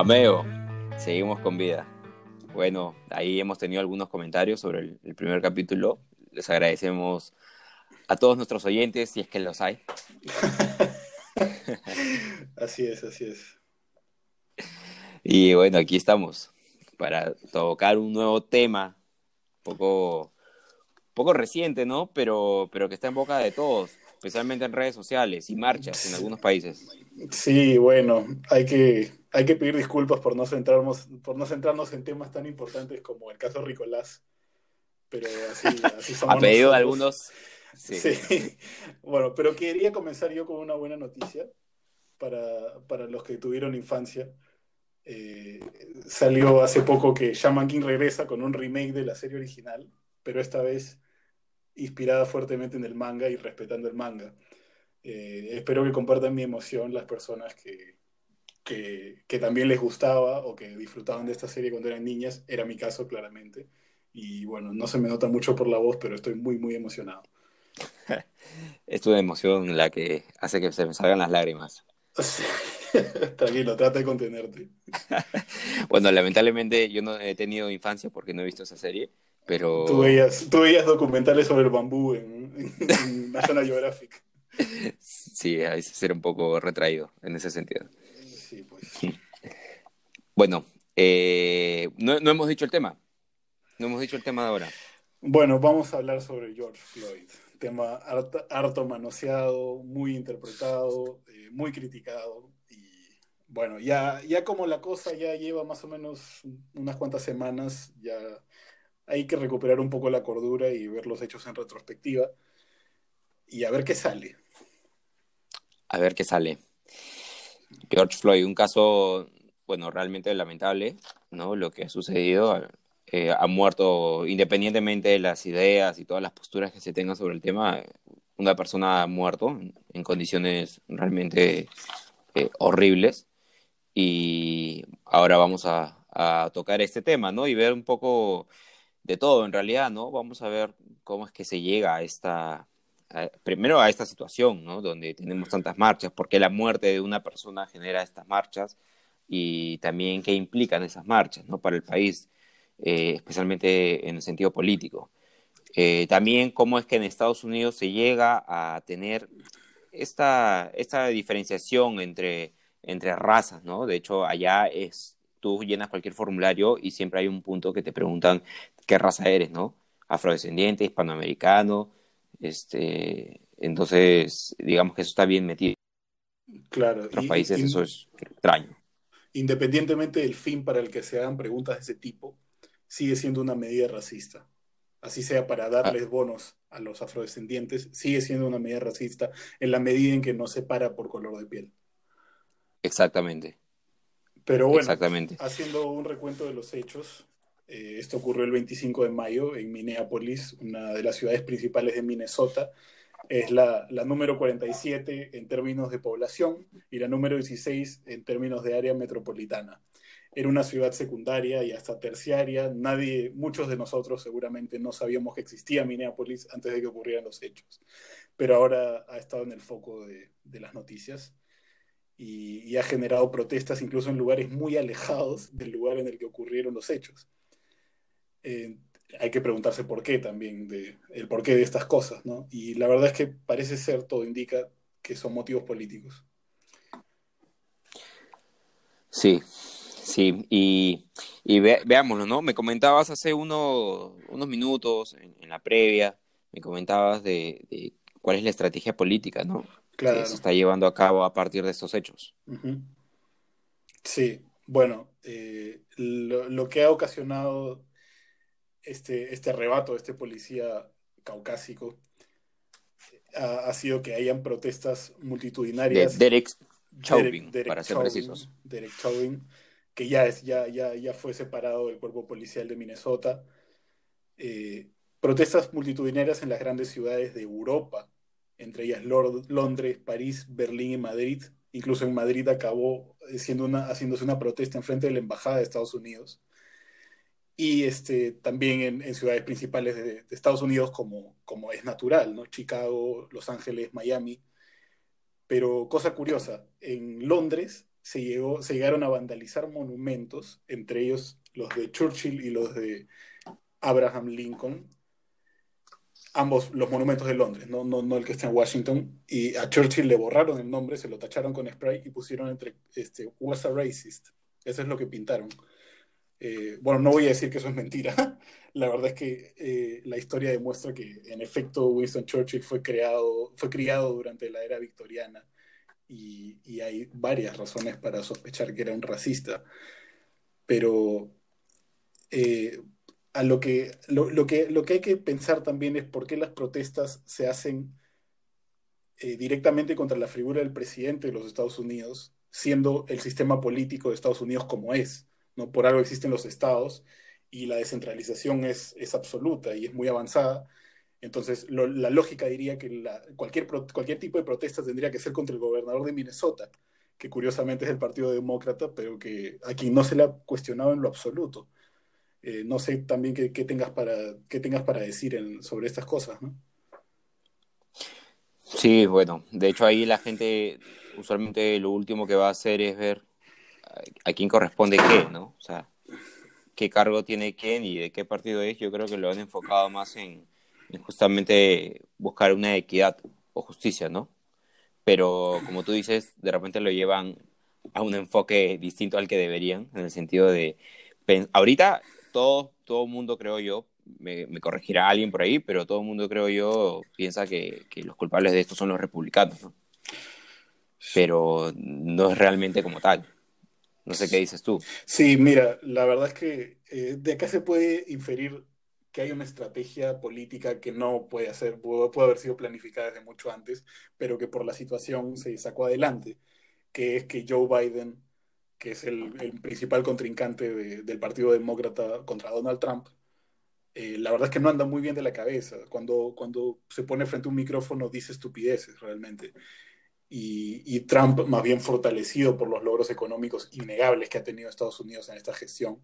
Ameo, seguimos con vida. Bueno, ahí hemos tenido algunos comentarios sobre el, primer capítulo. Les agradecemos a todos nuestros oyentes, si es que los hay. así es, así es. Y bueno, aquí estamos para tocar un nuevo tema, poco, poco reciente, ¿no? Pero, pero que está en boca de todos, especialmente en redes sociales y marchas en algunos países. Sí, bueno, hay que, hay que pedir disculpas por no centrarnos, por no centrarnos en temas tan importantes como el caso Ricolás. Pero así, así somos. Ha pedido algunos. Sí. Bueno, pero quería comenzar yo con una buena noticia para, para los que tuvieron infancia. Eh, salió hace poco que Shaman King regresa con un remake de la serie original, pero esta vez inspirada fuertemente en el manga y respetando el manga. Eh, espero que compartan mi emoción las personas que, que, también les gustaba o que disfrutaban de esta serie cuando eran niñas. Era mi caso, claramente. Y bueno, no se me nota mucho por la voz, pero estoy muy, muy emocionado. es una emoción la que hace que se me salgan las lágrimas. Tranquilo, trata de contenerte. bueno, lamentablemente yo no he tenido infancia porque no he visto esa serie, pero... Tú veías, tú veías documentales sobre el bambú en, en National Geographic. Sí, a veces ser un poco retraído en ese sentido. Sí, pues. Bueno, eh, no, hemos dicho el tema. No hemos dicho el tema de ahora. Bueno, vamos a hablar sobre George Floyd. Tema harto, manoseado, muy interpretado, eh, muy criticado. Y bueno, ya, ya como la cosa ya lleva más o menos unas cuantas semanas, ya hay que recuperar un poco la cordura y ver los hechos en retrospectiva y a ver qué sale a ver qué sale. George Floyd, un caso, bueno, realmente lamentable, ¿no? Lo que ha sucedido. Eh, ha muerto, independientemente de las ideas y todas las posturas que se tengan sobre el tema, una persona ha muerto en, condiciones realmente eh, horribles. Y ahora vamos a, a tocar este tema, ¿no? Y ver un poco de todo, en realidad, ¿no? Vamos a ver cómo es que se llega a esta, primero a esta situación, ¿no? Donde tenemos tantas marchas, por qué la muerte de una persona genera estas marchas y también qué implican esas marchas, ¿no? Para el país, eh, especialmente en el sentido político. Eh, también cómo es que en Estados Unidos se llega a tener esta, esta diferenciación entre, entre razas, ¿no? De hecho, allá es, tú llenas cualquier formulario y siempre hay un punto que te preguntan qué raza eres, ¿no? Afrodescendiente, hispanoamericano, este, entonces, digamos que eso está bien metido. Claro. En otros países eso es extraño. Independientemente del fin para el que se hagan preguntas de ese tipo, sigue siendo una medida racista. Así sea para darles ah. bonos a los afrodescendientes, sigue siendo una medida racista en la medida en que no se para por color de piel. Exactamente. Pero bueno, Exactamente. haciendo un recuento de los hechos, eh, esto ocurrió el 25 de mayo en Minneapolis, una de las ciudades principales de Minnesota. Es la, la, número 47 en términos de población y la número 16 en términos de área metropolitana. Era una ciudad secundaria y hasta terciaria. Nadie, muchos de nosotros seguramente no sabíamos que existía Minneapolis antes de que ocurrieran los hechos. Pero ahora ha estado en el foco de, de las noticias y, y ha generado protestas incluso en lugares muy alejados del lugar en el que ocurrieron los hechos. Eh, hay que preguntarse por qué también, de, el porqué de estas cosas, ¿no? Y la verdad es que parece ser, todo indica que son motivos políticos. Sí, sí, y, veámoslo, ¿no? Me comentabas hace unos minutos, en, la previa, me comentabas de, cuál es la estrategia política, ¿no? Claro. Que se está llevando a cabo a partir de estos hechos. Sí, bueno, eh, lo, que ha ocasionado este, este arrebato de este policía caucásico ha, sido que hayan protestas multitudinarias. Derek Chauvin, para ser precisos. Derek Chauvin, que ya, es, ya, ya, ya fue separado del cuerpo policial de Minnesota. Eh, protestas multitudinarias en las grandes ciudades de Europa, entre ellas Londres, París, Berlín y Madrid. Incluso en Madrid acabó siendo una, haciéndose una protesta en frente de la Embajada de Estados Unidos y este, también en, ciudades principales de, Estados Unidos como, como es natural, ¿no? Chicago, Los Ángeles, Miami. Pero cosa curiosa, en Londres se, llegó, se llegaron a vandalizar monumentos, entre ellos los de Churchill y los de Abraham Lincoln, ambos los monumentos de Londres, no, no, no el que está en Washington, y a Churchill le borraron el nombre, se lo tacharon con spray y pusieron entre, este, was a racist. Eso es lo que pintaron. Eh, bueno, no voy a decir que eso es mentira. la verdad es que eh, la historia demuestra que, en efecto, Winston Churchill fue, creado, fue criado durante la era victoriana y, hay varias razones para sospechar que era un racista. Pero eh, a lo que, lo, que, lo que hay que pensar también es por qué las protestas se hacen directamente contra la figura del presidente de los Estados Unidos, siendo el sistema político de Estados Unidos como es. ¿No? Por algo existen los estados y la descentralización es, es absoluta y es muy avanzada. Entonces, la lógica diría que cualquier, cualquier tipo de protesta tendría que ser contra el gobernador de Minnesota, que curiosamente es del Partido Demócrata, pero que a quien no se le ha cuestionado en lo absoluto. Eh, no sé también qué, tengas, para, qué tengas para decir sobre estas cosas, ¿no? Sí, bueno, de hecho ahí la gente usualmente lo último que va a hacer es ver a quién corresponde qué, ¿no? O sea, qué cargo tiene quién y de qué partido es, yo creo que lo han enfocado más en, justamente buscar una equidad o justicia, ¿no? Pero como tú dices, de repente lo llevan a un enfoque distinto al que deberían, en el sentido de, ahorita todo, todo mundo, creo yo, me, corregirá alguien por ahí, pero todo el mundo, creo yo, piensa que, que los culpables de esto son los republicanos, ¿no? Pero no es realmente como tal. No sé qué dices tú. Sí, mira, la verdad es que eh, de acá se puede inferir que hay una estrategia política que no puede hacer, puede, haber sido planificada desde mucho antes, pero que por la situación se sacó adelante, que es que Joe Biden, que es el, principal contrincante del Partido Demócrata contra Donald Trump, eh, la verdad es que no anda muy bien de la cabeza. Cuando, cuando se pone frente a un micrófono dice estupideces realmente y, Trump más bien fortalecido por los logros económicos innegables que ha tenido Estados Unidos en esta gestión.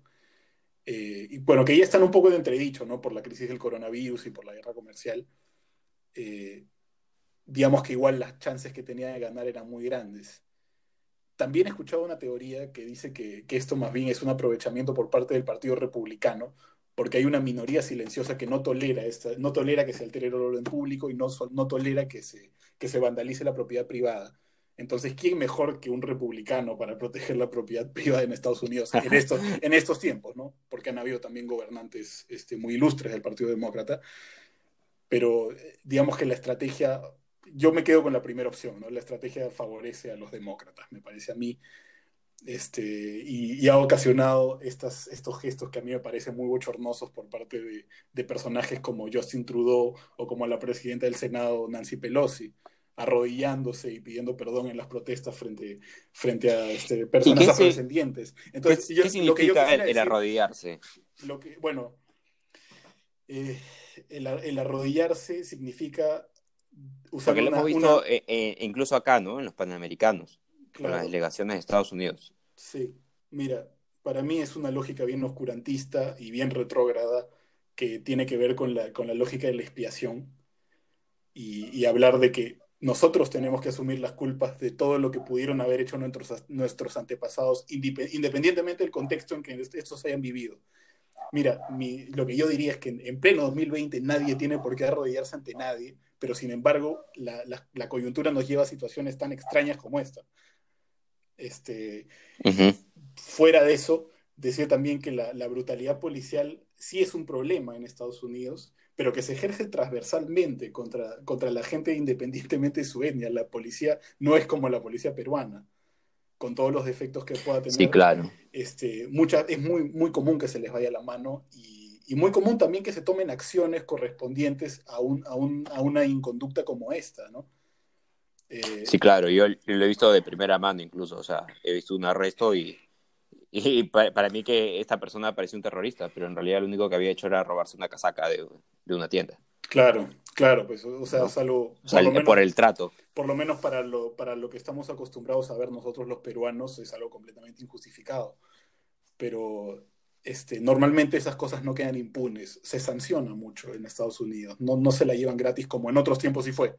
Eh, y bueno, que ya están un poco de entredicho, ¿no? Por la crisis del coronavirus y por la guerra comercial. Eh, digamos que igual las chances que tenía de ganar eran muy grandes. También he escuchado una teoría que dice que, que esto más bien es un aprovechamiento por parte del Partido Republicano porque hay una minoría silenciosa que no tolera, esta, no tolera que se altere el orden público y no, no tolera que se, que se vandalice la propiedad privada. Entonces, ¿quién mejor que un republicano para proteger la propiedad privada en Estados Unidos en estos, en estos tiempos, ¿no? Porque han habido también gobernantes este, muy ilustres del Partido Demócrata. Pero digamos que la estrategia, yo me quedo con la primera opción, ¿no? La estrategia favorece a los demócratas, me parece a mí este, y, ha ocasionado estas, estos gestos que a mí me parecen muy bochornosos por parte de, de, personajes como Justin Trudeau o como la presidenta del Senado, Nancy Pelosi, arrodillándose y pidiendo perdón en las protestas frente, frente a este, personas afrodescendientes. Entonces, ¿Qué, significa el, arrodillarse? Lo que, bueno, eh, el, arrodillarse significa usar Porque lo hemos visto eh, eh, incluso acá, ¿no? En los panamericanos con las delegaciones de Estados Unidos. Sí, mira, para mí es una lógica bien oscurantista y bien retrógrada que tiene que ver con la, con la lógica de la expiación y, hablar de que nosotros tenemos que asumir las culpas de todo lo que pudieron haber hecho nuestros, nuestros antepasados, independientemente del contexto en que estos hayan vivido. Mira, lo que yo diría es que en, pleno 2020 nadie tiene por qué arrodillarse ante nadie, pero sin embargo la, la coyuntura nos lleva a situaciones tan extrañas como esta. Este, Fuera de eso, decía también que la, brutalidad policial sí es un problema en Estados Unidos, pero que se ejerce transversalmente contra, contra la gente independientemente de su etnia. La policía no es como la policía peruana, con todos los defectos que pueda tener. Sí, claro. Este, mucha, es muy, muy común que se les vaya la mano y, y muy común también que se tomen acciones correspondientes a, un, a, un, a una inconducta como esta, ¿no? Eh, sí, claro, yo lo he visto de primera mano incluso, o sea, he visto un arresto y, y para, mí que esta persona parecía un terrorista, pero en realidad lo único que había hecho era robarse una casaca de, una tienda. Claro, claro, pues, o sea, salvo, por, el trato. Por lo menos para lo, para lo que estamos acostumbrados a ver nosotros los peruanos es algo completamente injustificado. Pero este, normalmente esas cosas no quedan impunes, se sanciona mucho en Estados Unidos, no, no se la llevan gratis como en otros tiempos sí fue.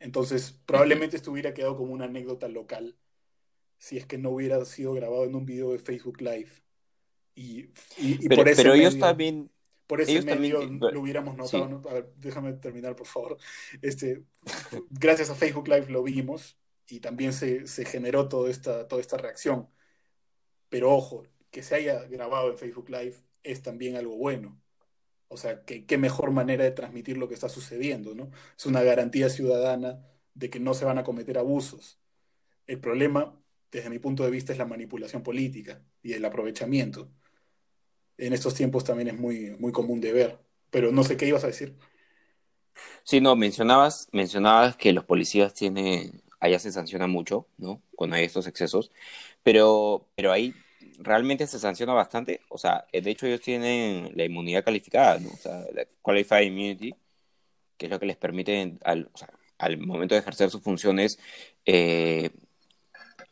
Entonces, probablemente esto hubiera quedado como una anécdota local. si es que no hubiera sido grabado en un video de Facebook Live. Y, pero, por ese pero ellos también... Por ese medio lo hubiéramos notado. A ver, déjame terminar, por favor. Este, gracias a Facebook Live lo vimos y también se, se generó toda esta, toda esta reacción. Pero ojo, que se haya grabado en Facebook Live es también algo bueno. O sea, qué mejor manera de transmitir lo que está sucediendo, ¿no? Es una garantía ciudadana de que no se van a cometer abusos. El problema, desde mi punto de vista, es la manipulación política y el aprovechamiento. En estos tiempos también es muy, muy común de ver. Pero no sé qué ibas a decir. Sí, no, mencionabas, mencionabas que los policías tienen, allá se sanciona mucho, ¿no? Cuando hay estos excesos, pero, pero ahí realmente se sanciona bastante. O sea, de hecho ellos tienen la inmunidad calificada, ¿no? O sea, la Qualified Immunity, que es lo que les permite al, al momento de ejercer sus funciones eh,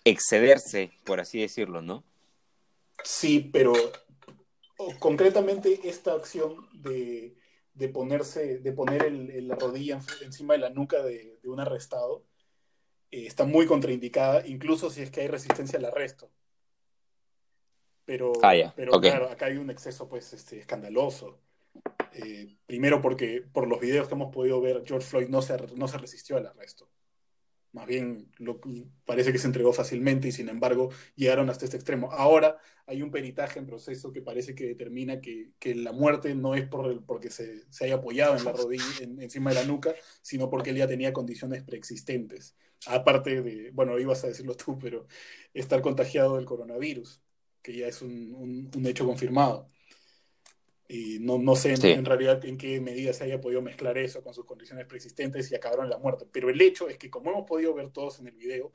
excederse, por así decirlo, ¿no? Sí, pero concretamente esta acción de, ponerse, de poner la rodilla encima de la nuca de, un arrestado eh, está muy contraindicada, incluso si es que hay resistencia al arresto. Pero, ah, pero claro, acá hay un exceso pues este, escandaloso. Eh, primero porque por los videos que hemos podido ver, George Floyd no se, no se resistió al arresto. Más bien lo, parece que se entregó fácilmente y sin embargo llegaron hasta este extremo. Ahora hay un peritaje en proceso que parece que determina que, que la muerte no es por el, porque se, se, haya apoyado en la rodilla, encima de la nuca, sino porque él ya tenía condiciones preexistentes. Aparte de, bueno, ibas a decirlo tú, pero estar contagiado del coronavirus que ya es un, un, hecho confirmado. Y no, no sé en, realidad en qué medida se haya podido mezclar eso con sus condiciones preexistentes y acabaron la muerte. Pero el hecho es que, como hemos podido ver todos en el video,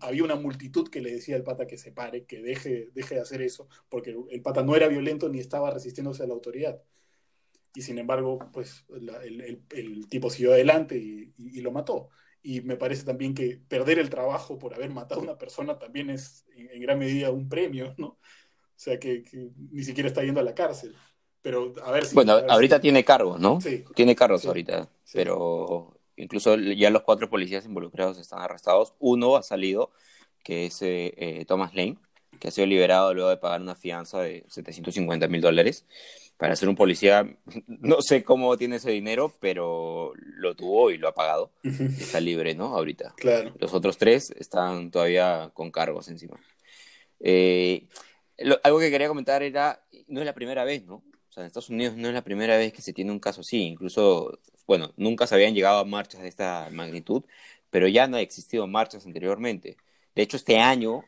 había una multitud que le decía al pata que se pare, que deje, deje de hacer eso, porque el pata no era violento ni estaba resistiéndose a la autoridad. Y sin embargo, pues el, el, el, tipo siguió adelante y, y, lo mató. Y me parece también que perder el trabajo por haber matado a una persona también es en, gran medida un premio, ¿no? O sea, que, ni siquiera está yendo a la cárcel. Pero a ver si... Bueno, ahorita tiene cargos, ¿no? Sí. Tiene cargos ahorita, pero incluso ya los cuatro policías involucrados están arrestados. Uno ha salido, que es eh, eh, Thomas Lane, que ha sido liberado luego de pagar una fianza de 750 mil dólares para ser un policía, no sé cómo tiene ese dinero, pero lo tuvo y lo ha pagado. Está libre, ¿no? Ahorita. Claro. Los otros tres están todavía con cargos encima. Eh, algo que quería comentar era, no es la primera vez, ¿no? O sea, en Estados Unidos no es la primera vez que se tiene un caso así. Incluso, bueno, nunca se habían llegado a marchas de esta magnitud, pero ya no ha existido marchas anteriormente. De hecho, este año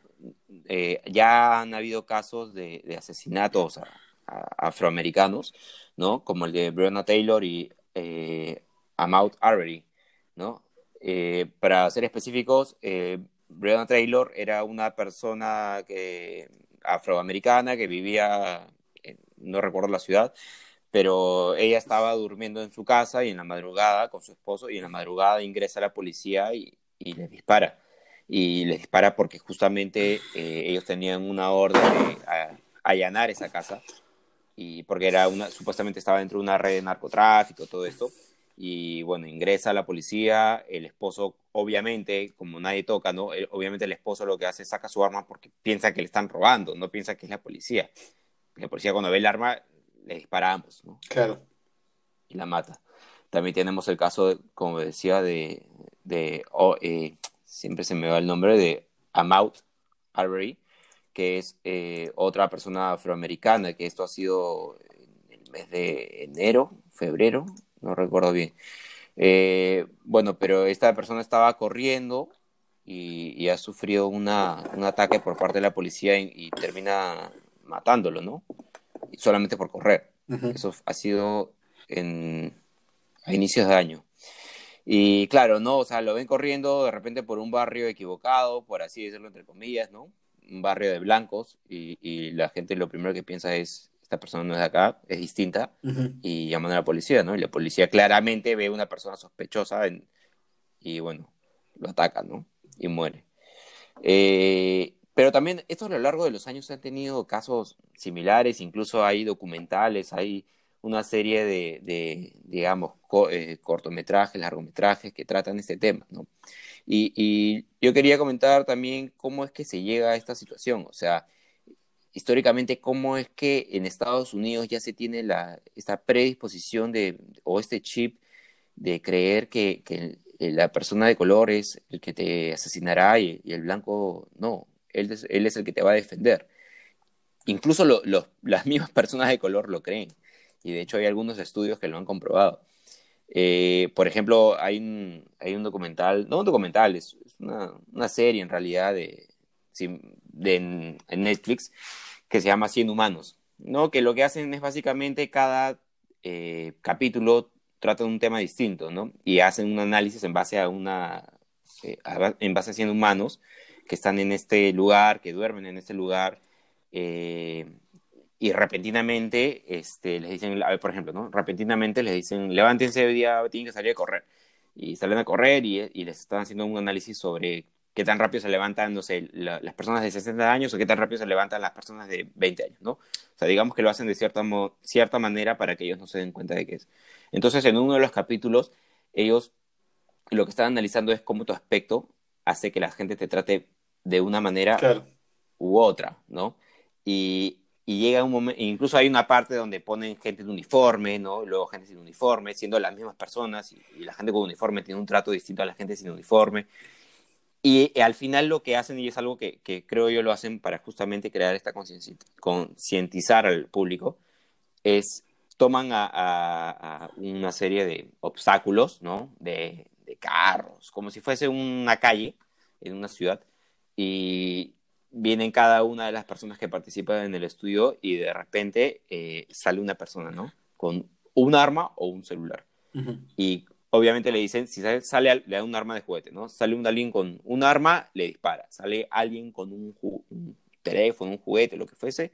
eh, ya han habido casos de, de asesinatos afroamericanos, ¿no? Como el de Breonna Taylor y eh, Arbery, ¿no? Eh, para ser específicos, eh, Breonna Taylor era una persona que, afroamericana que vivía, no recuerdo la ciudad, pero ella estaba durmiendo en su casa y en la madrugada con su esposo y en la madrugada ingresa la policía y, y les dispara. Y les dispara porque justamente eh, ellos tenían una orden de allanar esa casa y porque era una, supuestamente estaba dentro de una red de narcotráfico, todo esto. Y bueno, ingresa la policía, el esposo, obviamente, como nadie toca, ¿no? obviamente el esposo lo que hace es saca su arma porque piensa que le están robando, no piensa que es la policía. La policía cuando ve el arma, le disparamos, ¿no? Claro. Y la mata. También tenemos el caso, como decía, de, de eh, siempre se me va el nombre, de Amaut Arbery, que es eh, otra persona afroamericana, que esto ha sido en el mes de enero, febrero, no recuerdo bien. Eh, bueno, pero esta persona estaba corriendo y, ha sufrido una, un ataque por parte de la policía y, termina matándolo, ¿no? Solamente por correr. Eso ha sido en, a inicios de año. Y claro, ¿no? O sea, lo ven corriendo de repente por un barrio equivocado, por así decirlo, entre comillas, ¿no? Un barrio de blancos y, la gente lo primero que piensa es, esta persona no es de acá, es distinta, y llaman a la policía, ¿no? Y la policía claramente ve a una persona sospechosa y bueno, lo ataca, ¿no? Y muere. Eh, pero también, esto a lo largo de los años se han tenido casos similares, incluso hay documentales, hay una serie de, digamos, eh, cortometrajes, largometrajes que tratan este tema, ¿no? Y, yo quería comentar también cómo es que se llega a esta situación, o sea, históricamente cómo es que en Estados Unidos ya se tiene la, esta predisposición de, o este chip de creer que, la persona de color es el que te asesinará y, el blanco no, él es, él es el que te va a defender. Incluso las mismas personas de color lo creen y de hecho hay algunos estudios que lo han comprobado. Eh, por ejemplo, hay un, hay un documental, no un documental, es, una, una, serie en realidad de, de Netflix que se llama Cien Humanos, ¿no? que lo que hacen es básicamente cada eh, capítulo trata de un tema distinto, ¿no? Y hacen un análisis en base a una, eh, en base a 100 humanos que están en este lugar, que duermen en este lugar, eh, y repentinamente este, les dicen, por ejemplo, ¿no? Repentinamente les dicen, levántense hoy día, tienen que salir a correr. Y salen a correr y, y les están haciendo un análisis sobre qué tan rápido se levantan, no sé, las personas de 60 años o qué tan rápido se levantan las personas de 20 años, ¿no? O sea, digamos que lo hacen de cierta, cierta manera para que ellos no se den cuenta de qué es. Entonces, en uno de los capítulos, ellos lo que están analizando es cómo tu aspecto hace que la gente te trate de una manera u otra, ¿no? Y, y llega un momento, incluso hay una parte donde ponen gente de uniforme, ¿no? luego gente sin uniforme, siendo las mismas personas, y, la gente con uniforme tiene un trato distinto a la gente sin uniforme. Y eh, al final lo que hacen, y es algo que, que creo yo lo hacen para justamente crear esta concientizar al público, es toman a, a, una serie de obstáculos, ¿no? De, de carros, como si fuese una calle en una ciudad, y, vienen cada una de las personas que participan en el estudio y de repente eh, sale una persona, ¿no? Con un arma o un celular. Y obviamente le dicen, si sale, le da un arma de juguete, ¿no? Sale un alguien con un arma, le dispara. Sale alguien con un, teléfono, un juguete, lo que fuese,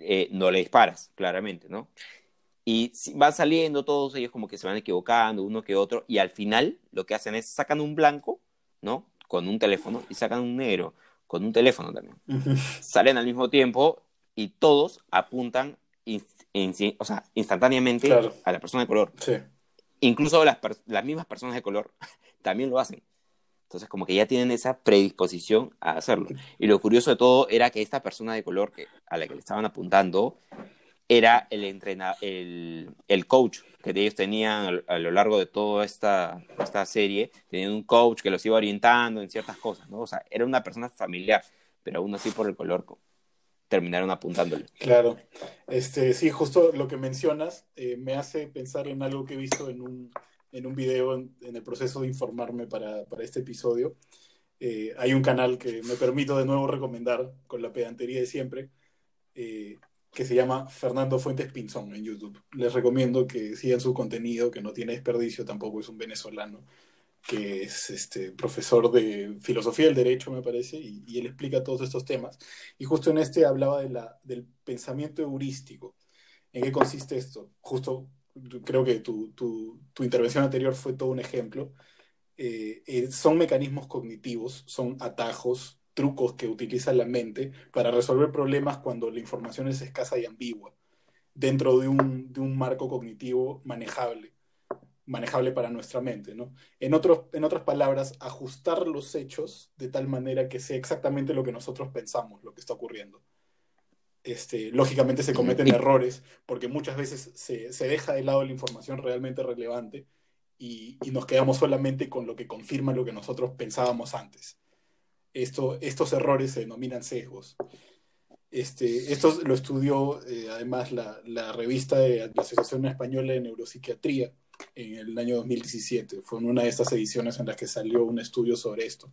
eh, no le disparas, claramente, ¿no? Y van saliendo todos ellos como que se van equivocando, uno que otro, y al final lo que hacen es sacan un blanco, ¿no? Con un teléfono y sacan un negro con un teléfono también. Salen al mismo tiempo y todos apuntan o sea, instantáneamente a la persona de color. Incluso las, las mismas personas de color también lo hacen. Entonces, como que ya tienen esa predisposición a hacerlo. Y lo curioso de todo era que esta persona de color que, a la que le estaban apuntando era el, entrenador, el, el coach que ellos tenían a, lo largo de toda esta, esta serie. Tenían un coach que los iba orientando en ciertas cosas, ¿no? O sea, era una persona familiar, pero aún así por el color terminaron apuntándole. Claro. Este, sí, justo lo que mencionas eh, me hace pensar en algo que he visto en un, en un video en, el proceso de informarme para, para este episodio. Eh, hay un canal que me permito de nuevo recomendar con la pedantería de siempre, eh, que se llama Fernando Fuentes Pinzón en YouTube. Les recomiendo que sigan su contenido, que no tiene desperdicio, tampoco es un venezolano, que es este, profesor de filosofía del derecho, me parece, y, él explica todos estos temas. Y justo en este hablaba de del pensamiento heurístico. ¿En qué consiste esto? Justo creo que tu, tu, tu intervención anterior fue todo un ejemplo. Eh, eh, son mecanismos cognitivos, son atajos, trucos que utiliza la mente para resolver problemas cuando la información es escasa y ambigua, dentro de un, de un marco cognitivo manejable, manejable para nuestra mente. ¿no? En, otros, en otras palabras, ajustar los hechos de tal manera que sea exactamente lo que nosotros pensamos, lo que está ocurriendo. Este, lógicamente se cometen errores porque muchas veces se, se, deja de lado la información realmente relevante y, y, nos quedamos solamente con lo que confirma lo que nosotros pensábamos antes estos errores se denominan sesgos. Este, esto lo estudió eh, además la, la, revista de la Asociación Española de Neuropsiquiatría en el año 2017. Fue en una de estas ediciones en las que salió un estudio sobre esto.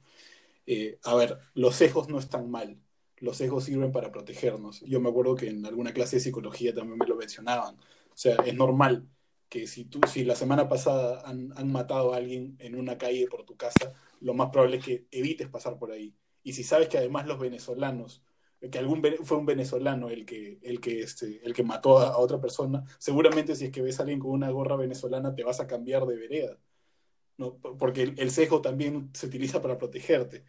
Eh, a ver, los sesgos no están mal. Los sesgos sirven para protegernos. Yo me acuerdo que en alguna clase de psicología también me lo mencionaban. O sea, es normal que si, tú, si la semana pasada han, han matado a alguien en una calle por tu casa, lo más probable es que evites pasar por ahí. Y si sabes que además los venezolanos, que algún fue un venezolano el que, el que, este, el que mató a, otra persona, seguramente si es que ves a alguien con una gorra venezolana te vas a cambiar de vereda. ¿no? Porque el, sesgo también se utiliza para protegerte.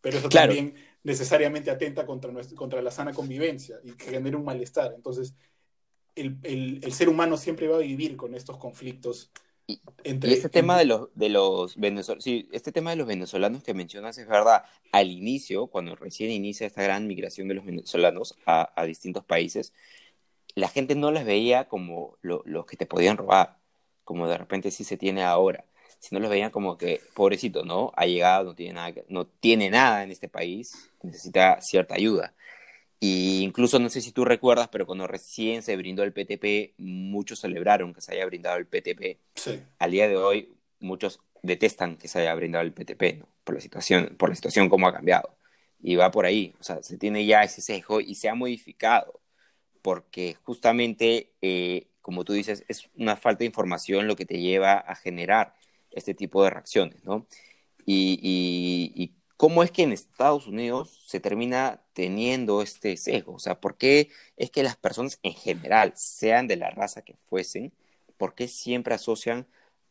Pero eso también necesariamente atenta contra, contra la sana convivencia y que genera un malestar. Entonces, el, ser humano siempre va a vivir con estos conflictos. Y, este tema de los, de los venezolanos, sí, este tema de los venezolanos que mencionas es verdad. Al inicio, cuando recién inicia esta gran migración de los venezolanos a, a distintos países, la gente no las veía como los que te podían robar, como de repente sí se tiene ahora, sino los veían como que, pobrecito, ¿no? Ha llegado, no tiene nada, no tiene nada en este país, necesita cierta ayuda. Y incluso no sé si tú recuerdas, pero cuando recién se brindó el PTP, muchos celebraron que se haya brindado el PTP. Sí. Al día de hoy, muchos detestan que se haya brindado el PTP, ¿no? Por la situación, por la situación cómo ha cambiado. Y va por ahí, o sea, se tiene ya ese sesgo y se ha modificado porque justamente, eh, como tú dices, es una falta de información lo que te lleva a generar este tipo de reacciones, ¿no? Y, cómo es que en Estados Unidos se termina teniendo este sesgo, o sea, ¿por qué es que las personas en general, sean de la raza que fuesen, por qué siempre asocian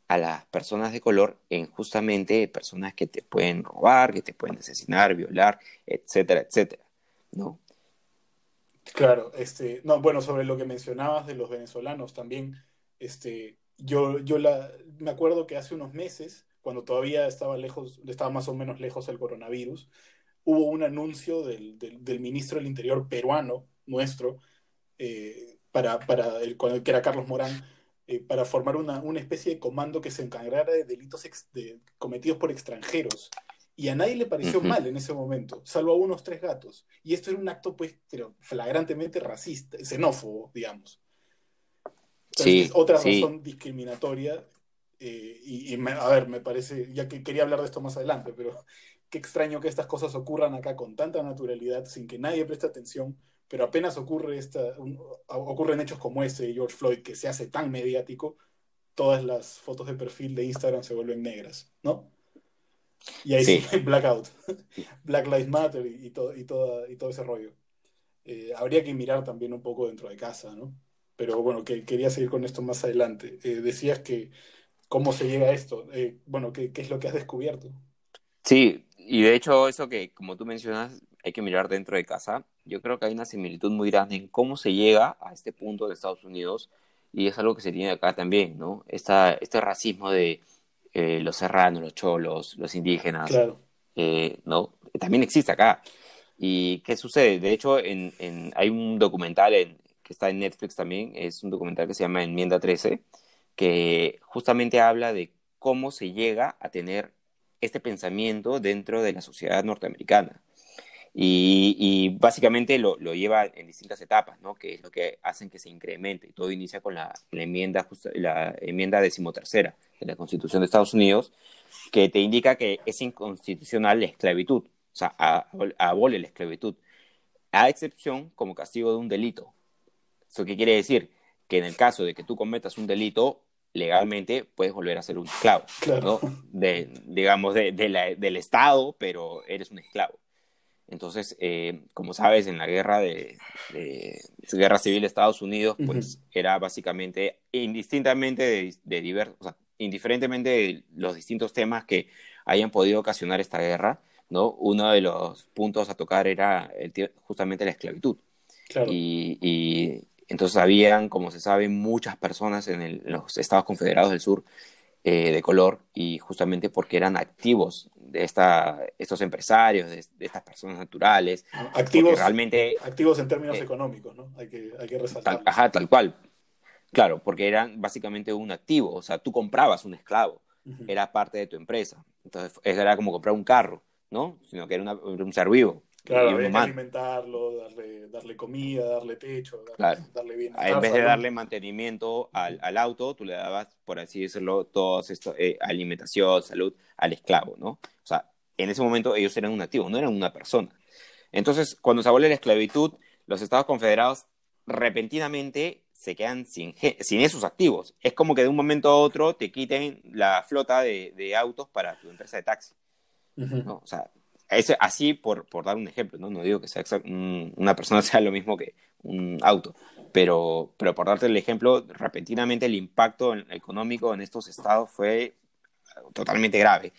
a las personas de color en justamente personas que te pueden robar, que te pueden asesinar, violar, etcétera, etcétera, ¿no? Claro, este, no, bueno, sobre lo que mencionabas de los venezolanos también, este, yo, yo la, me acuerdo que hace unos meses, cuando todavía estaba lejos, estaba más o menos lejos el coronavirus, hubo un anuncio del, del, ministro del Interior peruano, nuestro, eh, para, para el, que era Carlos Morán, eh, para formar una, una, especie de comando que se encargara de delitos de, cometidos por extranjeros. Y a nadie le pareció mal en ese momento, salvo a unos tres gatos. Y esto era un acto, pues, pero flagrantemente racista, xenófobo, digamos. sí, otra razón discriminatoria. Eh, y, a ver, me parece, ya que quería hablar de esto más adelante, pero qué extraño que estas cosas ocurran acá con tanta naturalidad, sin que nadie preste atención, pero apenas ocurre esta, ocurren hechos como este de George Floyd, que se hace tan mediático, todas las fotos de perfil de Instagram se vuelven negras, ¿no? Y ahí sí, blackout. Black Lives Matter y, todo, y, todo, y todo ese rollo. Eh, habría que mirar también un poco dentro de casa, ¿no? Pero bueno, que, quería seguir con esto más adelante. Eh, decías que cómo se llega a esto. Eh, bueno, ¿qué, ¿qué, es lo que has descubierto? Sí, y de hecho eso que como tú mencionas, hay que mirar dentro de casa. Yo creo que hay una similitud muy grande en cómo se llega a este punto de Estados Unidos y es algo que se tiene acá también, ¿no? Esta, este racismo de eh, los serranos, los cholos, los indígenas, eh, ¿no? También existe acá. ¿Y qué sucede? De hecho, en, hay un documental que está en Netflix también, es un documental que se llama Enmienda 13, que justamente habla de cómo se llega a tener este pensamiento dentro de la sociedad norteamericana. Y, básicamente lo, lleva en distintas etapas, ¿no? que es lo que hacen que se incremente. Todo inicia con la, enmienda, la enmienda decimotercera de la Constitución de Estados Unidos, que te indica que es inconstitucional la esclavitud, o sea, abole la esclavitud, a excepción como castigo de un delito. ¿Eso qué quiere decir? Que en el caso de que tú cometas un delito, legalmente puedes volver a ser un esclavo, ¿no? de, digamos, de, del Estado, pero eres un esclavo. Entonces, eh, como sabes, en la guerra de, guerra civil de Estados Unidos, pues era básicamente indistintamente de, de diversos, o sea, indiferentemente de los distintos temas que hayan podido ocasionar esta guerra, ¿no? Uno de los puntos a tocar era justamente la esclavitud. Y, y, entonces habían, como se sabe, muchas personas en los Estados Confederados del Sur eh, de color y justamente porque eran activos de esta, estos empresarios, de, estas personas naturales. Activos, realmente, activos en términos eh, económicos, ¿no? Hay que, hay que resaltar. ajá, tal cual. Claro, porque eran básicamente un activo, o sea, tú comprabas un esclavo, era parte de tu empresa. Entonces, era como comprar un carro, ¿no? Sino que era, un ser vivo. Claro, había que alimentarlo, darle, darle comida, darle techo, darle, darle bienestar. En vez de darle mantenimiento al, al, auto, tú le dabas, por así decirlo, todo esto, eh, alimentación, salud al esclavo, ¿no? O sea, en ese momento ellos eran un activo, no eran una persona. Entonces, cuando se abole la esclavitud, los Estados Confederados repentinamente se quedan sin, sin esos activos. Es como que de un momento a otro te quiten la flota de, de autos para tu empresa de taxi. ¿no? O sea, así por, por dar un ejemplo, ¿no? No digo que sea una persona sea lo mismo que un auto, pero, pero por darte el ejemplo, repentinamente el impacto económico en estos estados fue totalmente grave.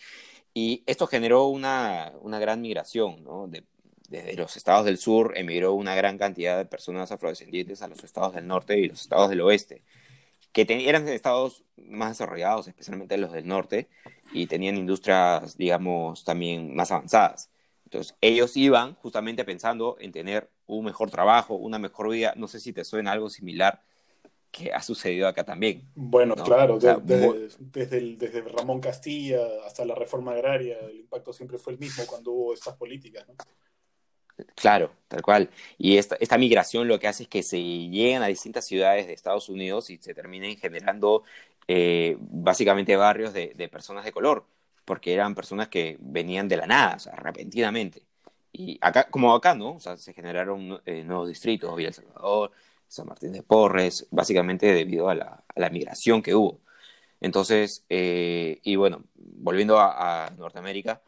Y esto generó una, una gran migración, ¿no? De, desde los estados del sur emigró una gran cantidad de personas afrodescendientes a los estados del norte y los estados del oeste, que eran estados más desarrollados, especialmente los del norte, y tenían industrias, digamos, también más avanzadas. Entonces, ellos iban justamente pensando en tener un mejor trabajo, una mejor vida. No sé si te suena algo similar que ha sucedido acá también. Bueno, claro, desde, desde, Ramón Castilla hasta la reforma agraria, el impacto siempre fue el mismo cuando hubo estas políticas. ¿no? Claro, tal cual. Y esta, migración lo que hace es que se lleguen a distintas ciudades de Estados Unidos y se terminen generando eh, básicamente barrios de, personas de color, porque eran personas que venían de la nada, o sea, repentinamente. Y acá, como acá, ¿no? O sea, se generaron eh, nuevos distritos, Villa El Salvador, San Martín de Porres, básicamente debido a la, migración que hubo. Entonces, eh, y bueno, volviendo a, a Norteamérica,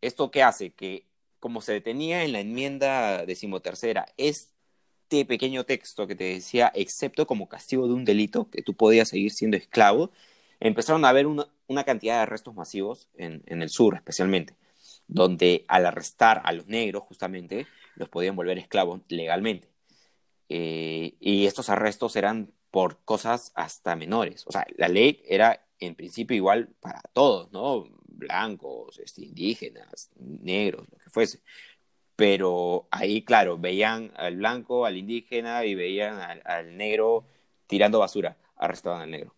¿esto qué hace? Que como se detenía en la enmienda decimotercera, este pequeño texto que te decía, excepto como castigo de un delito, que tú podías seguir siendo esclavo, empezaron a haber una, cantidad de arrestos masivos en, el sur especialmente, donde al arrestar a los negros justamente los podían volver esclavos legalmente. Eh, y estos arrestos eran por cosas hasta menores. O sea, la ley era en principio igual para todos, ¿no? Blancos, este, indígenas, negros, lo que fuese. Pero ahí, claro, veían al blanco, al indígena y veían al, negro tirando basura, arrestaban al negro,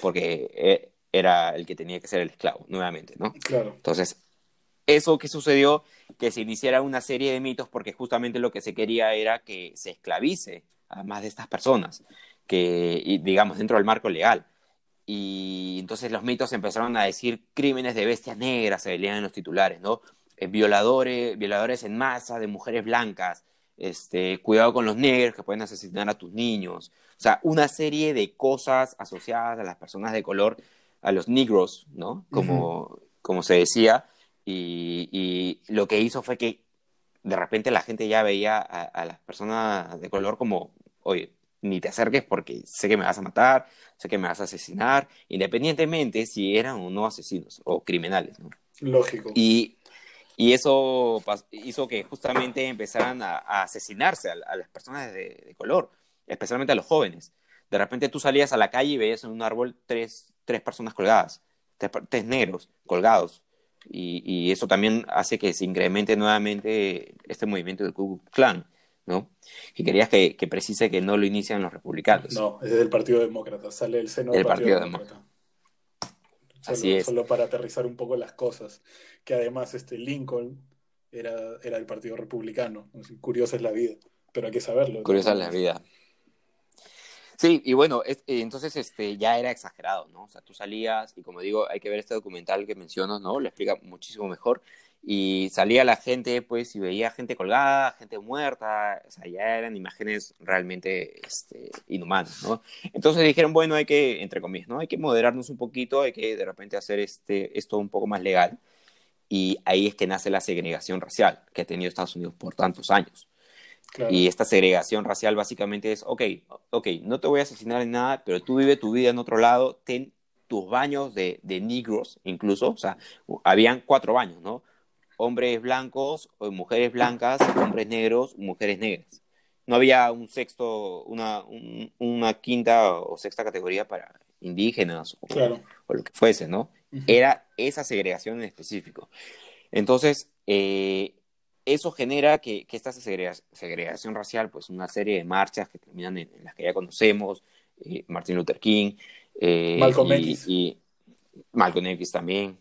porque eh, era el que tenía que ser el esclavo, nuevamente, ¿no? Claro. Entonces, eso que sucedió, que se iniciara una serie de mitos, porque justamente lo que se quería era que se esclavice a más de estas personas, que, digamos, dentro del marco legal. Y entonces los mitos empezaron a decir crímenes de bestias negras, se leían en los titulares, ¿no? Eh, violadores, violadores en masa de mujeres blancas, este, cuidado con los negros que pueden asesinar a tus niños. O sea, una serie de cosas asociadas a las personas de color, a los negros, ¿no? Como, como se decía. Y, y, lo que hizo fue que de repente la gente ya veía a, a las personas de color como, oye, ni te acerques porque sé que me vas a matar, sé que me vas a asesinar, independientemente si eran o no asesinos o criminales. ¿no? Lógico. Y, y eso hizo que justamente empezaran a, asesinarse a, las personas de, color, especialmente a los jóvenes. De repente tú salías a la calle y veías en un árbol tres, tres personas colgadas, tres, negros colgados. Y, y, eso también hace que se incremente nuevamente este movimiento del Ku Klux Klan. ¿No? Y querías que, precise que no lo inician los republicanos. No, es del Partido Demócrata, sale el seno del Partido, Demócrata. Así es. Solo para aterrizar un poco las cosas, que además este Lincoln era, era del Partido Republicano. Curiosa es la vida, pero hay que saberlo. Curiosa es la vida. Sí, y bueno, entonces este, ya era exagerado, ¿no? O sea, tú salías, y como digo, hay que ver este documental que mencionas, ¿no? Lo explica muchísimo mejor y salía la gente, pues, y veía gente colgada, gente muerta, o sea, ya eran imágenes realmente este, inhumanas, ¿no? Entonces dijeron, bueno, hay que, entre comillas, ¿no? Hay que moderarnos un poquito, hay que de repente hacer este, esto un poco más legal. Y ahí es que nace la segregación racial que ha tenido Estados Unidos por tantos años. Y esta segregación racial básicamente es, ok, ok, no te voy a asesinar en nada, pero tú vive tu vida en otro lado, ten tus baños de, de negros incluso, o sea, habían cuatro baños, ¿no? Hombres blancos, mujeres blancas, hombres negros, mujeres negras. No había un sexto, una, una quinta o sexta categoría para indígenas o, lo que fuese, ¿no? Era esa segregación en específico. Entonces, eh, eso genera que, esta segregación racial, pues una serie de marchas que terminan en, las que ya conocemos, eh, Martin Luther King, eh, Malcolm X. y Malcolm X también,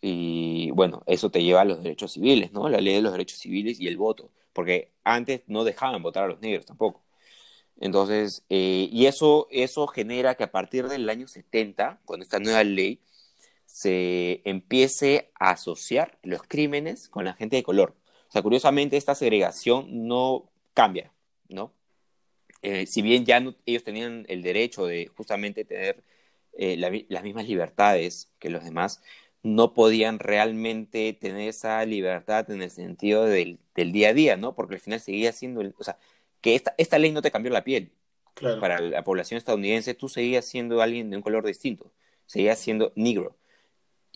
y bueno, eso te lleva a los derechos civiles, ¿no? La ley de los derechos civiles y el voto, porque antes no dejaban votar a los negros tampoco. Entonces, eh, y eso, eso genera que a partir del año 70, con esta nueva ley, se empiece a asociar los crímenes con la gente de color. O sea, curiosamente, esta segregación no cambia, ¿no? Eh, si bien ya ellos tenían el derecho de justamente tener eh, las mismas libertades que los demás, no podían realmente tener esa libertad en el sentido del, día a día, ¿no? Porque al final seguía siendo, o sea, que esta, esta ley no te cambió la piel. Para la población estadounidense tú seguías siendo alguien de un color distinto, seguías siendo negro.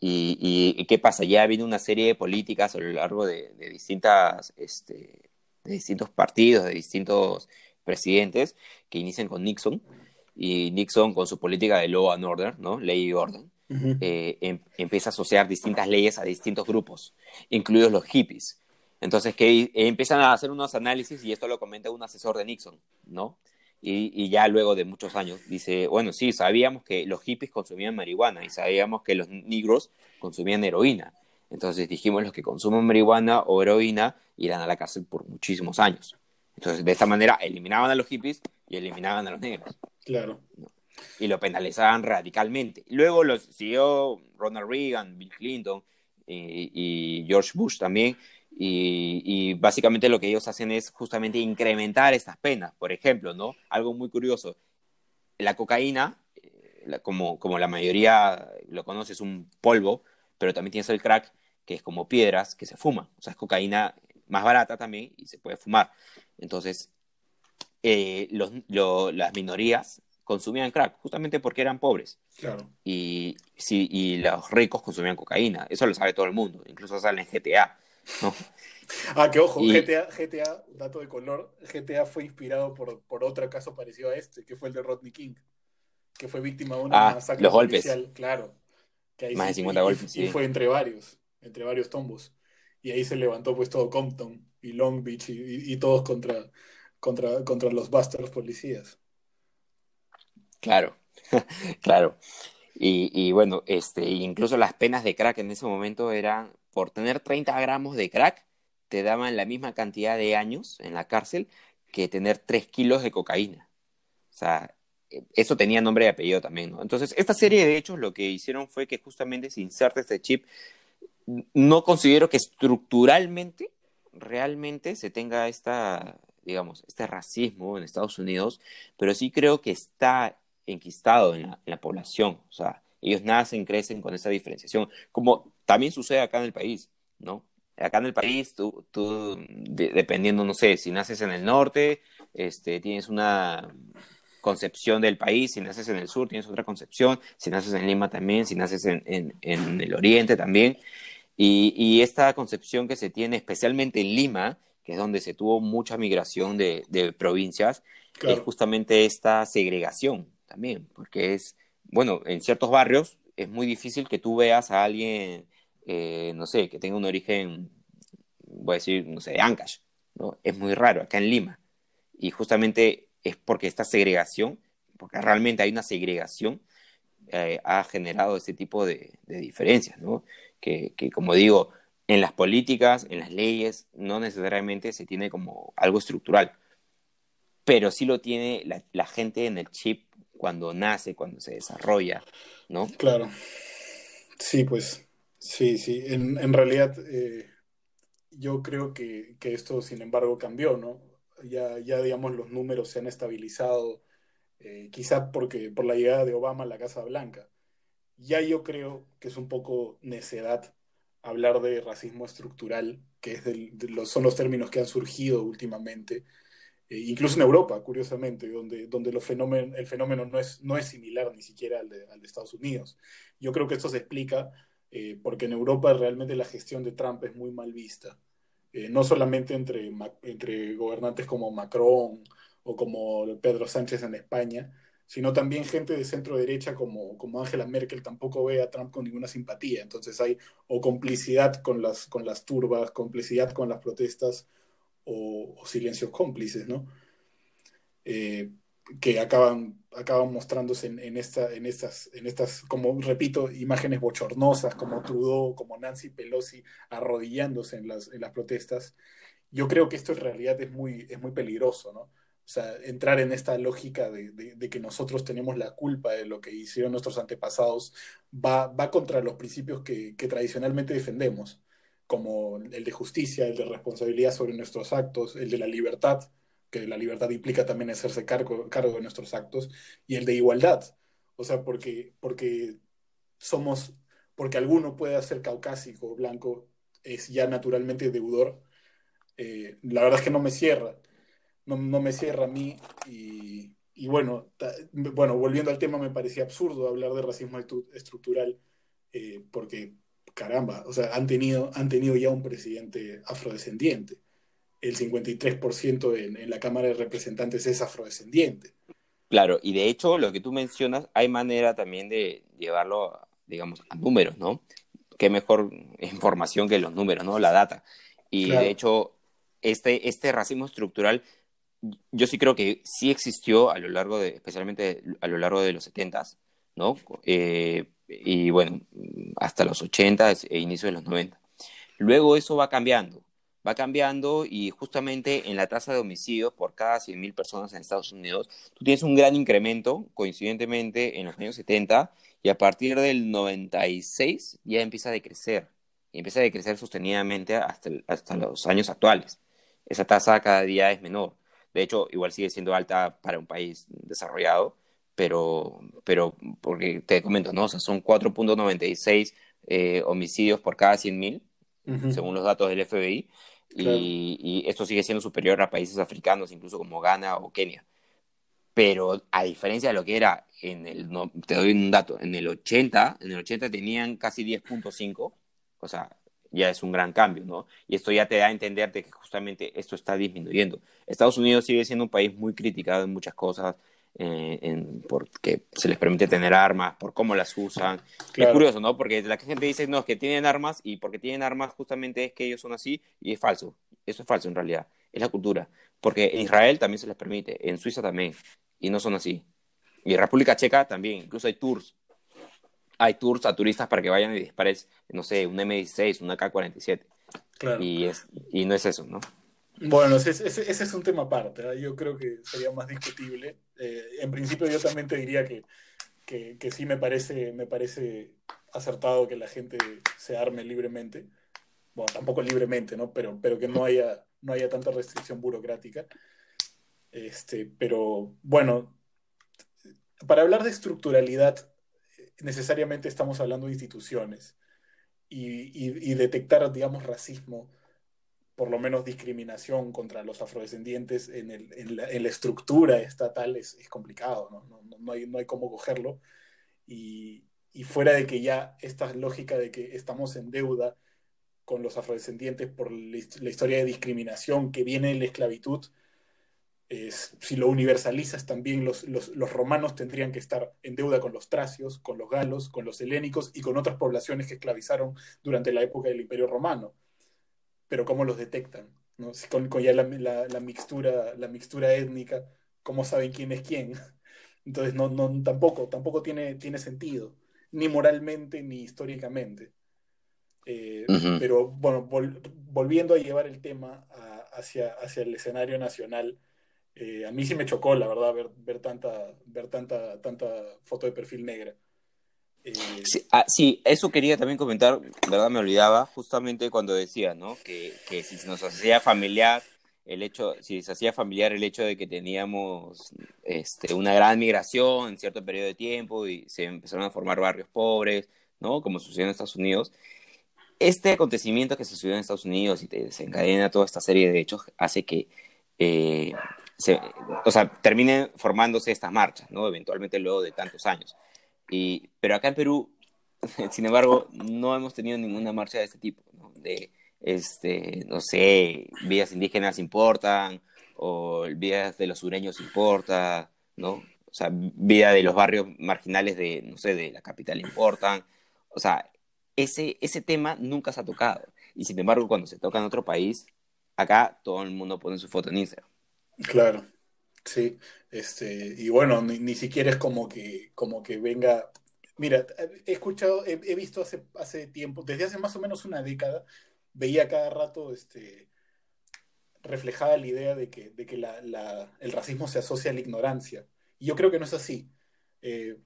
Y, qué pasa? Ya ha habido una serie de políticas a lo largo de, distintas, este, de distintos partidos, de distintos presidentes que inician con Nixon. Y Nixon, con su política de law and order, ¿no? ley y orden, eh, em, empieza a asociar distintas leyes a distintos grupos, incluidos los hippies. Entonces, que empiezan a hacer unos análisis, y esto lo comenta un asesor de Nixon, ¿no? Y, ya luego de muchos años dice, bueno, sí, sabíamos que los hippies consumían marihuana y sabíamos que los negros consumían heroína. Entonces dijimos, los que consumen marihuana o heroína irán a la cárcel por muchísimos años. Entonces, de esta manera, eliminaban a los hippies y eliminaban a los negros. Claro. Y lo penalizaban radicalmente. Luego los siguió Ronald Reagan, Bill Clinton y, y George Bush también, y, básicamente lo que ellos hacen es justamente incrementar estas penas. Por ejemplo, ¿no? Algo muy curioso, la cocaína, eh, como, como la mayoría lo conoce, es un polvo, pero también tienes el crack, que es como piedras que se fuman. O sea, es cocaína más barata también y se puede fumar. Entonces, eh, las minorías consumían crack justamente porque eran pobres. Claro. Y, sí, y los ricos consumían cocaína. Eso lo sabe todo el mundo. Incluso sale en GTA. Ah, que ojo, GTA, GTA, dato de color, GTA fue inspirado por, por otro caso parecido a este, que fue el de Rodney King, que fue víctima de una ah, masacre los golpes. claro. Que Más de 50 golpes, y, fue entre varios, entre varios tombos. Y ahí se levantó pues todo Compton y Long Beach y, todos contra, contra, contra los bastardos policías. Claro, claro. Y, y, bueno, este, incluso las penas de crack en ese momento eran por tener 30 gramos de crack, te daban la misma cantidad de años en la cárcel que tener 3 kilos de cocaína. O sea, eso tenía nombre y apellido también, ¿no? Entonces, esta serie de hechos lo que hicieron fue que justamente se inserta este chip. No considero que estructuralmente, realmente se tenga esta, digamos, este racismo en Estados Unidos, pero sí creo que está enquistado en la, en la población. O sea, ellos nacen, crecen con esa diferenciación. Como también sucede acá en el país, ¿no? Acá en el país, tú, tú dependiendo, no sé, si naces en el norte, este, tienes una concepción del país, si naces en el sur, tienes otra concepción, si naces en Lima también, si naces en, en, el oriente también. Y, y, esta concepción que se tiene especialmente en Lima, que es donde se tuvo mucha migración de, de provincias, es justamente esta segregación también, porque es, bueno, en ciertos barrios es muy difícil que tú veas a alguien eh, no sé, que tenga un origen, voy a decir, no sé, de Ancash, ¿no? Es muy raro acá en Lima. Y justamente es porque esta segregación, porque realmente hay una segregación, eh, ha generado este tipo de, diferencias, ¿no? Que, como digo, en las políticas, en las leyes, no necesariamente se tiene como algo estructural, pero sí lo tiene la, la gente en el chip cuando nace, cuando se desarrolla, ¿no? Claro. Sí, pues Sí, sí, en, realidad eh, yo creo que, que, esto, sin embargo, cambió, ¿no? Ya, ya digamos, los números se han estabilizado, eh, quizá porque por la llegada de Obama a la Casa Blanca. Ya yo creo que es un poco necedad hablar de racismo estructural, que es de los, son los términos que han surgido últimamente, eh, incluso en Europa, curiosamente, donde, donde el fenómeno no es, no es similar ni siquiera al de, al Estados Unidos. Yo creo que esto se explica eh, porque en Europa realmente la gestión de Trump es muy mal vista. Eh, no solamente entre, entre gobernantes como Macron o como Pedro Sánchez en España, sino también gente de centro derecha como, como Angela Merkel tampoco ve a Trump con ninguna simpatía. Entonces hay o complicidad con las, con las turbas, complicidad con las protestas o, silencios cómplices, ¿no? Eh, que acaban, acaban mostrándose en, esta, en, estas, en estas, como repito, imágenes bochornosas, como Trudeau, como Nancy Pelosi arrodillándose en las, en las protestas. Yo creo que esto en realidad es muy, es muy peligroso, ¿no? O sea, entrar en esta lógica de, de, que nosotros tenemos la culpa de lo que hicieron nuestros antepasados va, va contra los principios que tradicionalmente defendemos, como el de justicia, el de responsabilidad sobre nuestros actos, el de la libertad, que la libertad implica también hacerse cargo, de nuestros actos, y el de igualdad. O sea, porque, porque somos, porque alguno puede ser caucásico o blanco, es ya naturalmente deudor. Eh, la verdad es que no me cierra, no, no me cierra a mí y, y bueno, bueno, volviendo al tema, me parecía absurdo hablar de racismo estructural, eh, porque caramba, o sea, han tenido, han tenido ya un presidente afrodescendiente. El 53% en, en la Cámara de Representantes es afrodescendiente. Claro, y de hecho, lo que tú mencionas, hay manera también de llevarlo, digamos, a números, ¿no? Qué mejor información que los números, ¿no? La data. Y de hecho, este, este racismo estructural, yo sí creo que sí existió a lo largo de, especialmente a lo largo de los 70 ¿no? Eh, y bueno, hasta los 80 e inicio de los 90. Luego eso va cambiando, va cambiando y justamente en la tasa de homicidios por cada 100.000 personas en Estados Unidos, tú tienes un gran incremento, coincidentemente, en los años 70 y a partir del 96 ya empieza a decrecer, y empieza a decrecer sostenidamente hasta, hasta los años actuales. Esa tasa cada día es menor. De hecho, igual sigue siendo alta para un país desarrollado, pero, pero porque te comento, ¿no? O sea, son 4.96 eh, homicidios por cada 100.000, según los datos del FBI, y, esto sigue siendo superior a países africanos, incluso como Ghana o Kenia. Pero a diferencia de lo que era en el, no, te doy un dato, en el 80, en el 80 tenían casi 10.5, o sea, ya es un gran cambio, ¿no? Y esto ya te da a entender que justamente esto está disminuyendo. Estados Unidos sigue siendo un país muy criticado en muchas cosas, eh, en, porque se les permite tener armas, por cómo las usan. Es curioso, ¿no? Porque la gente dice, no, es que tienen armas y porque tienen armas justamente es que ellos son así y es falso. Eso es falso en realidad. Es la cultura. Porque en Israel también se les permite, en Suiza también, y no son así. Y en República Checa también, incluso hay tours. Hay tours a turistas para que vayan y dispares, no sé, un M16, un AK-47. Claro. Y, es, y no es eso, ¿no? Bueno, ese, ese, es un tema aparte. Yo creo que sería más discutible. Eh, en principio yo también te diría que, que, sí me parece, me parece acertado que la gente se arme libremente. Bueno, tampoco libremente, ¿no? Pero, pero que no haya, no haya tanta restricción burocrática. Este, pero bueno, para hablar de estructuralidad, necesariamente estamos hablando de instituciones y, y detectar, digamos, racismo por lo menos discriminación contra los afrodescendientes en, el, en, la, en la, estructura estatal es, es complicado, ¿no? No, no, hay, no hay cómo cogerlo. Y, y, fuera de que ya esta lógica de que estamos en deuda con los afrodescendientes por la, historia de discriminación que viene en la esclavitud, es, si lo universalizas también, los, los, los, romanos tendrían que estar en deuda con los tracios, con los galos, con los helénicos y con otras poblaciones que esclavizaron durante la época del Imperio Romano pero cómo los detectan, ¿no? con, ya la, la, mixtura, la mixtura étnica, cómo saben quién es quién. Entonces no, no, tampoco, tampoco tiene, tiene sentido, ni moralmente ni históricamente. Eh, pero bueno, volviendo a llevar el tema hacia, hacia el escenario nacional, eh, a mí sí me chocó, la verdad, ver, ver, tanta, ver tanta, tanta foto de perfil negra. Eh, ah, sí, eso quería también comentar, verdad me olvidaba, justamente cuando decía, ¿no? Que, que si nos hacía familiar el hecho, si se hacía familiar el hecho de que teníamos este, una gran migración en cierto periodo de tiempo y se empezaron a formar barrios pobres, ¿no? Como sucedió en Estados Unidos. Este acontecimiento que sucedió en Estados Unidos y te desencadena toda esta serie de hechos hace que eh, se, o sea, terminen formándose estas marchas, ¿no? Eventualmente luego de tantos años pero acá en Perú, sin embargo, no hemos tenido ninguna marcha de este tipo, ¿no? De, este, no sé, vidas indígenas importan, o vidas de los sureños importa, ¿no? O sea, vida de los barrios marginales de, no sé, de la capital importan. O sea, ese, ese tema nunca se ha tocado. Y sin embargo, cuando se toca en otro país, acá todo el mundo pone su foto en Instagram. Claro. Sí, este, y bueno, ni, siquiera es como que, como que venga. Mira, he escuchado, he, visto hace, hace tiempo, desde hace más o menos una década, veía cada rato este, reflejada la idea de que, de que la, el racismo se asocia a la ignorancia. Y yo creo que no es así. Eh,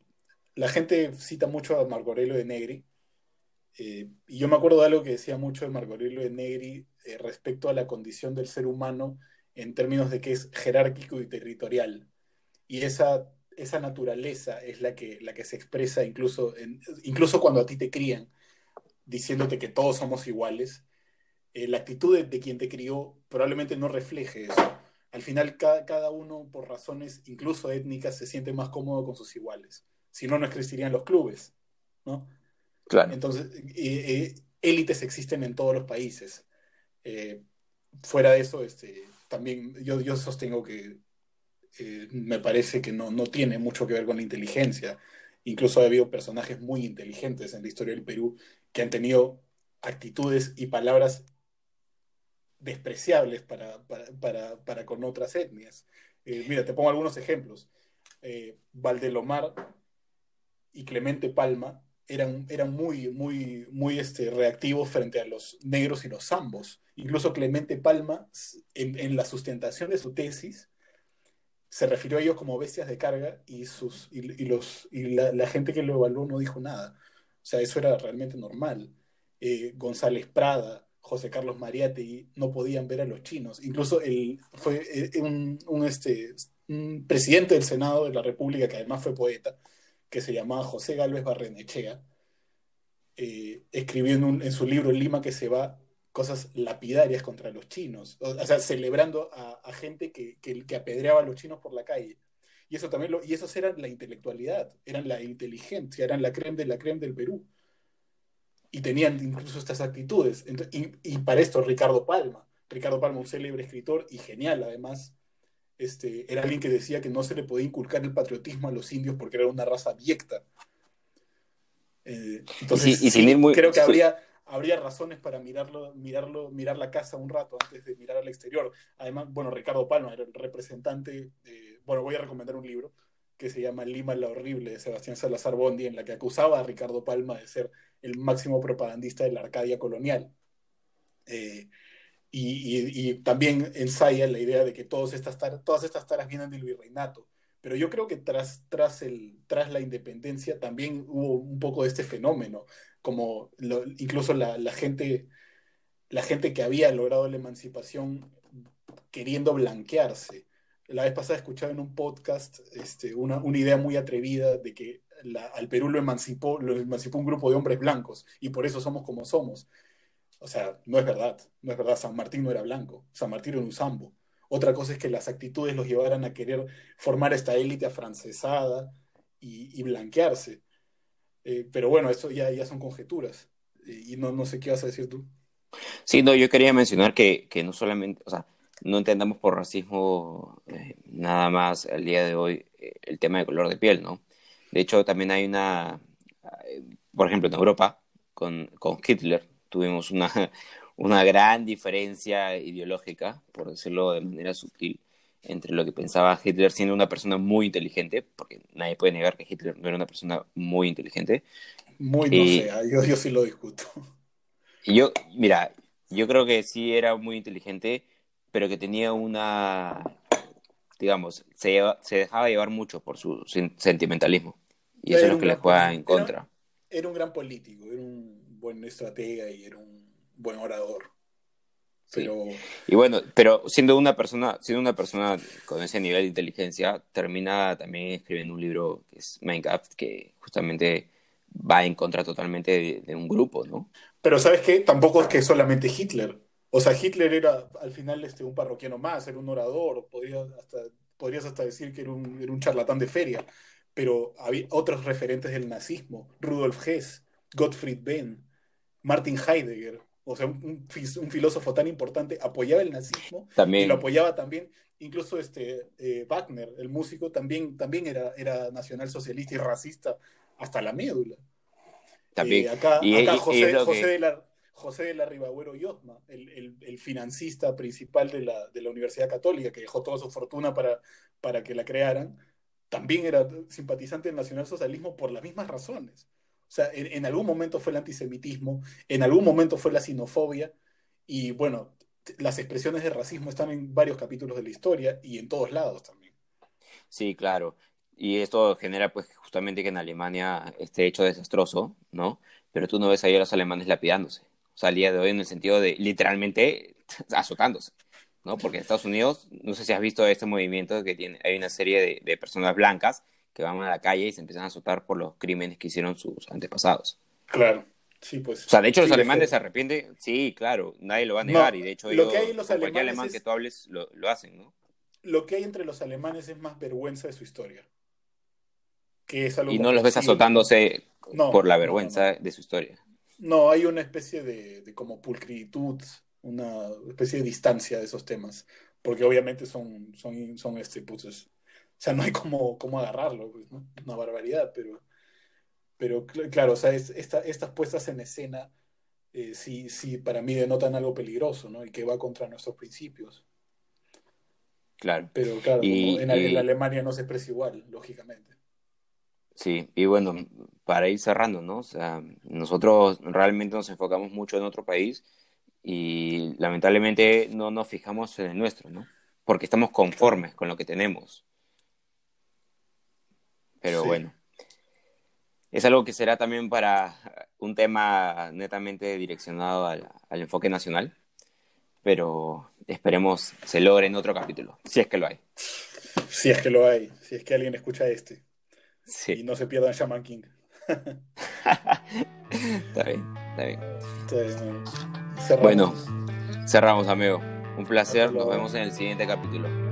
la gente cita mucho a Marco Aurelio de Negri, eh, y yo me acuerdo de algo que decía mucho de Marco Aurelio de Negri eh, respecto a la condición del ser humano en términos de que es jerárquico y territorial. Y esa, esa naturaleza es la que, la que se expresa incluso, incluso cuando a ti te crían, diciéndote que todos somos iguales. Eh, la actitud de, quien te crió probablemente no refleje eso. Al final, cada, cada, uno, por razones incluso étnicas, se siente más cómodo con sus iguales. Si no, no existirían los clubes, ¿no? Claro. Entonces, élites existen en todos los países. Eh, fuera de eso, este, también yo, yo sostengo que eh, me parece que no, no tiene mucho que ver con la inteligencia. Incluso ha habido personajes muy inteligentes en la historia del Perú que han tenido actitudes y palabras despreciables para, para, para, con otras etnias. Eh, mira, te pongo algunos ejemplos. Eh, Valdelomar y Clemente Palma eran, eran muy, muy, muy este, reactivos frente a los negros y los zambos. Incluso Clemente Palma, en, en la sustentación de su tesis, se refirió a ellos como bestias de carga y, sus, y, los, y la, gente que lo evaluó no dijo nada. O sea, eso era realmente normal. Eh, González Prada, José Carlos Mariátegui no podían ver a los chinos. Incluso él fue eh, un, un, este, un presidente del Senado de la República, que además fue poeta, que se llamaba José Gálvez Barrenechea, eh, escribió en, en, su libro Lima que se va cosas lapidarias contra los chinos, o, sea, celebrando a, gente que, que, apedreaba a los chinos por la calle. Y eso también y esos eran la intelectualidad, eran la inteligencia, eran la crema de la crema del Perú. Y tenían incluso estas actitudes. y, y, para esto, Ricardo Palma, Ricardo Palma, un célebre escritor y genial además, este, era alguien que decía que no se le podía inculcar el patriotismo a los indios porque era una raza abyecta. Eh, entonces, creo que habría, habría razones para mirarlo, mirarlo, mirar la casa un rato antes de mirar al exterior. Además, bueno, Ricardo Palma era el representante, de, bueno, voy a recomendar un libro que se llama Lima la Horrible de Sebastián Salazar Bondi, en la que acusaba a Ricardo Palma de ser el máximo propagandista de la Arcadia colonial. Eh, y, también ensaya la idea de que todas estas, taras, todas estas taras vienen del virreinato. Pero yo creo que tras, tras, el, tras la independencia también hubo un poco de este fenómeno como incluso la, gente, la gente que había logrado la emancipación queriendo blanquearse. La vez pasada escuchaba en un podcast este, una, una idea muy atrevida de que al Perú lo emancipó, lo emancipó un grupo de hombres blancos y por eso somos como somos. O sea, no es verdad, no es verdad, San Martín no era blanco, San Martín era un sambo. Otra cosa es que las actitudes los llevaran a querer formar esta élite afrancesada y, blanquearse. Eh, pero bueno, eso ya, ya son conjeturas. y no, no sé qué vas a decir tú. Sí, no, yo quería mencionar que, que no solamente, o sea, no entendamos por racismo eh, nada más al día de hoy eh, el tema de color de piel, ¿no? De hecho, también hay una, por ejemplo, en Europa, con, con Hitler, tuvimos una, una gran diferencia ideológica, por decirlo de manera sutil, entre lo que pensaba Hitler siendo una persona muy inteligente, porque nadie puede negar que Hitler no era una persona muy inteligente. Muy no sé, ah, yo, yo sí lo discuto. Yo, mira, yo creo que sí era muy inteligente, pero que tenía una, digamos, se, se dejaba llevar mucho por su sentimentalismo. Y eso es lo que le juega en contra. era un gran político, era un buen estratega y era un buen orador. Y bueno, pero siendo una persona, siendo una persona con ese nivel de inteligencia, termina también escribiendo un libro que es Minecraft, que justamente va en contra totalmente de, un grupo, ¿no? Pero sabes qué, tampoco es que solamente Hitler. O sea, Hitler era al final este, un parroquiano más, era un orador, podrías hasta, podrías hasta decir que era un, era un charlatán de feria. Pero había otros referentes del nazismo, Rudolf Hess, Gottfried Benn, Martin Heidegger, o sea, un, filósofo tan importante, apoyaba el nazismo y lo apoyaba también, incluso este eh, Wagner, el músico, también, también era, era nacionalsocialista y racista hasta la médula. También. Eh, acá, José, de la, José de la Ribagüero Yosma, el, el, financista principal de la, de la, Universidad Católica, que dejó toda su fortuna para, para que la crearan, también era simpatizante del nacionalsocialismo por las mismas razones. O sea, en, algún momento fue el antisemitismo, en algún momento fue la sinofobia, y bueno, las expresiones de racismo están en varios capítulos de la historia y en todos lados también. Sí, claro. Y esto genera pues justamente que en Alemania esté hecho desastroso, ¿no? Pero tú no ves ahí a los alemanes lapidándose. O sea, al día de hoy en el sentido de literalmente azotándose, ¿no? Porque en Estados Unidos, no sé si has visto este movimiento que tiene, hay una serie de, de personas blancas que van a la calle y se empiezan a azotar por los crímenes que hicieron sus antepasados. Claro. Sí, pues. O sea, de hecho, los alemanes se arrepienten. Sí, claro, nadie lo va a negar. y de hecho, lo que hay los cualquier alemán que tú hables lo, hacen, ¿no? Lo que hay entre los alemanes es más vergüenza de su historia. Que es y no los ves azotándose por la vergüenza de su historia. No, hay una especie de, como pulcritud, una especie de distancia de esos temas, porque obviamente son, son, son este, pues, sea, no hay como, cómo agarrarlo, pues, ¿no? Una barbaridad, pero, pero claro, o sea, es, estas puestas en escena eh, sí, sí, para mí denotan algo peligroso, ¿no? Y que va contra nuestros principios. Claro. Pero claro, en, Alemania no se expresa igual, lógicamente. Sí, y bueno, para ir cerrando, ¿no? O sea, nosotros realmente nos enfocamos mucho en otro país y lamentablemente no nos fijamos en el nuestro, ¿no? Porque estamos conformes con lo que tenemos. Pero bueno, es algo que será también para un tema netamente direccionado al, enfoque nacional, pero esperemos se logre en otro capítulo, si es que lo hay. Si es que lo hay, si es que alguien escucha este. Sí. Y no se pierdan Shaman King. está bien, está bien. Bueno, cerramos, amigo. Un placer. Nos vemos en el siguiente capítulo.